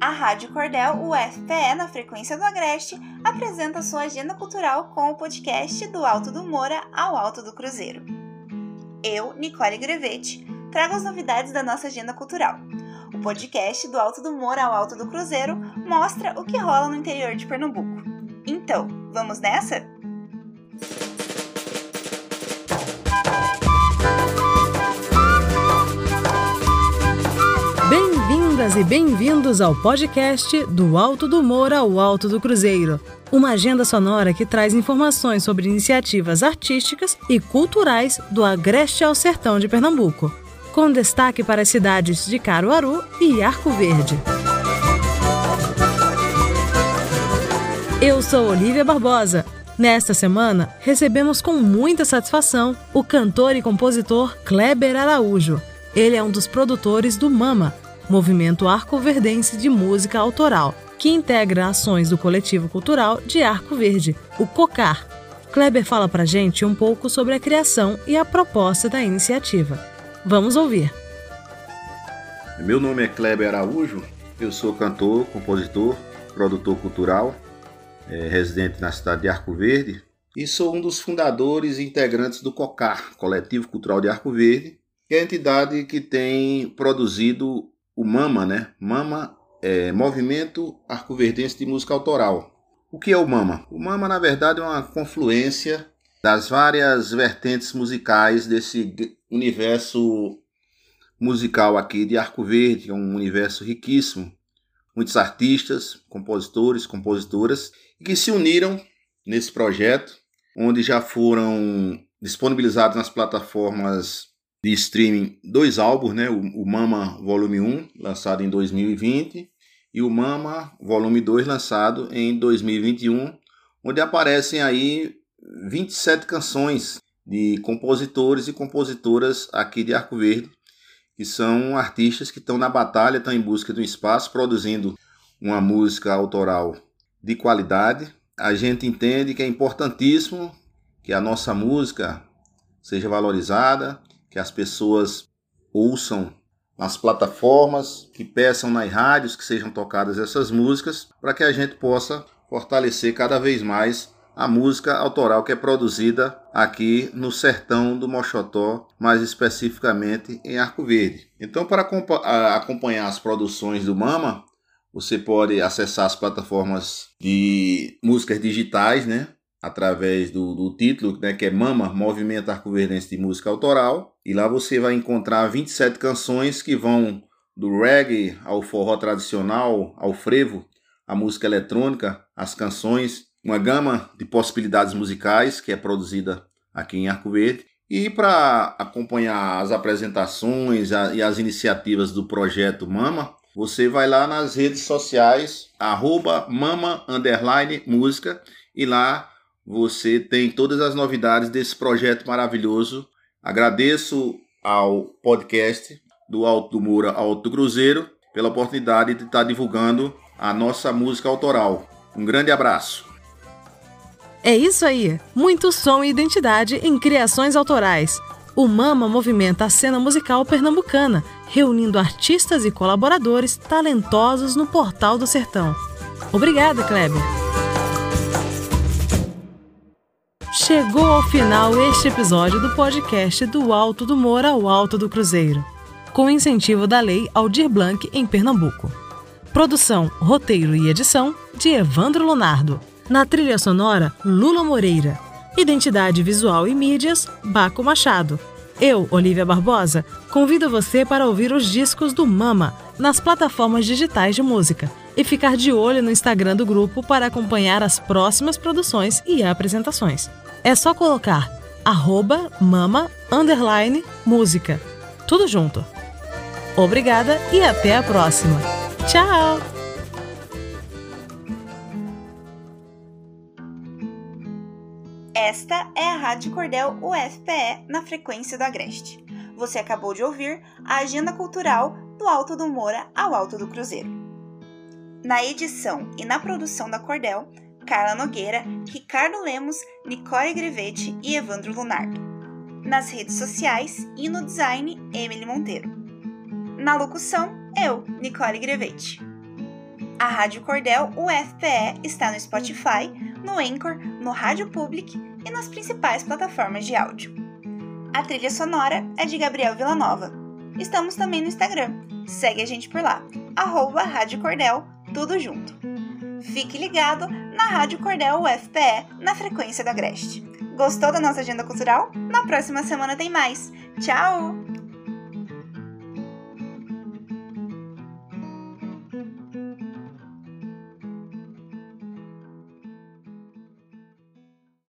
A Rádio Cordel UFPE, na frequência do Agreste, apresenta sua agenda cultural com o podcast Do Alto do Moura ao Alto do Cruzeiro. Eu, Nicole Grevete, trago as novidades da nossa agenda cultural. O podcast Do Alto do Moura ao Alto do Cruzeiro mostra o que rola no interior de Pernambuco. Então, vamos nessa? Bem-vindas e bem-vindos ao podcast Do Alto do Moura ao Alto do Cruzeiro. Uma agenda sonora que traz informações sobre iniciativas artísticas e culturais do Agreste ao Sertão de Pernambuco, com destaque para as cidades de Caruaru e Arco Verde. Eu sou Olivia Barbosa. Nesta semana, recebemos com muita satisfação o cantor e compositor Kleber Araújo. Ele é um dos produtores do Mama, movimento arco-verdense de música autoral, que integra ações do coletivo cultural de Arco Verde, o COCAR. Kleber fala pra gente um pouco sobre a criação e a proposta da iniciativa. Vamos ouvir. Meu nome é Kleber Araújo, eu sou cantor, compositor, produtor cultural, é, residente na cidade de Arco Verde e sou um dos fundadores e integrantes do COCAR, Coletivo Cultural de Arco Verde, que é a entidade que tem produzido o MAMA, né? MAMA é Movimento Arcoverdense de Música Autoral. O que é o MAMA? O MAMA, na verdade, é uma confluência das várias vertentes musicais desse universo musical aqui de Arco Verde, que é um universo riquíssimo. Muitos artistas, compositores, compositoras, que se uniram nesse projeto, onde já foram disponibilizados nas plataformas de streaming dois álbuns, né? O, Mama Volume 1, lançado em 2020, e o Mama Volume 2, lançado em 2021, onde aparecem aí 27 canções de compositores e compositoras aqui de Arco Verde, que são artistas que estão na batalha, estão em busca um espaço, produzindo uma música autoral de qualidade. A gente entende que é importantíssimo que a nossa música seja valorizada, que as pessoas ouçam nas plataformas, que peçam nas rádios que sejam tocadas essas músicas, para que a gente possa fortalecer cada vez mais a música autoral que é produzida aqui no sertão do Mochotó, mais especificamente em Arco Verde. Então, para acompanhar as produções do Mama, você pode acessar as plataformas de músicas digitais, né? Através do, do título, né, que é Mama, Movimento Arco-Verdense de Música Autoral. E lá você vai encontrar 27 canções que vão do reggae ao forró tradicional, ao frevo, a música eletrônica, as canções, uma gama de possibilidades musicais que é produzida aqui em Arco Verde. E para acompanhar as apresentações e as iniciativas do projeto Mama, você vai lá nas redes sociais, arroba mama, música, e lá você tem todas as novidades desse projeto maravilhoso. Agradeço ao podcast do Alto do Moura Alto do Cruzeiro pela oportunidade de estar divulgando a nossa música autoral. Um grande abraço. É isso aí! Muito som e identidade em criações autorais. O Mama movimenta a cena musical pernambucana, reunindo artistas e colaboradores talentosos no Portal do Sertão. Obrigada, Kleber! Chegou ao final este episódio do podcast do Alto do Moura ao Alto do Cruzeiro, com incentivo da Lei Aldir Blanc em Pernambuco. Produção, roteiro e edição de Evandro Leonardo. Na trilha sonora, Lula Moreira. Identidade visual e mídias, Baco Machado. Eu, Olivia Barbosa, convido você para ouvir os discos do Mama nas plataformas digitais de música e ficar de olho no Instagram do grupo para acompanhar as próximas produções e apresentações. É só colocar arroba mama underline música. Tudo junto. Obrigada e até a próxima. Tchau! Esta é a Rádio Cordel UFPE na frequência do Agreste. Você acabou de ouvir a agenda cultural do Alto do Moura ao Alto do Cruzeiro. Na edição e na produção da Cordel, Carla Nogueira, Ricardo Lemos, Nicole Grevete e Evandro Lunardo. Nas redes sociais e no design, Emily Monteiro. Na locução, eu, Nicole Grevete. A Rádio Cordel UFPE está no Spotify, no Anchor, no Rádio Public e nas principais plataformas de áudio. A trilha sonora é de Gabriel Villanova. Estamos também no Instagram. Segue a gente por lá, arroba Rádio Cordel, tudo junto. Fique ligado na Rádio Cordel UFPE, na frequência da Agreste. Gostou da nossa agenda cultural? Na próxima semana tem mais. Tchau!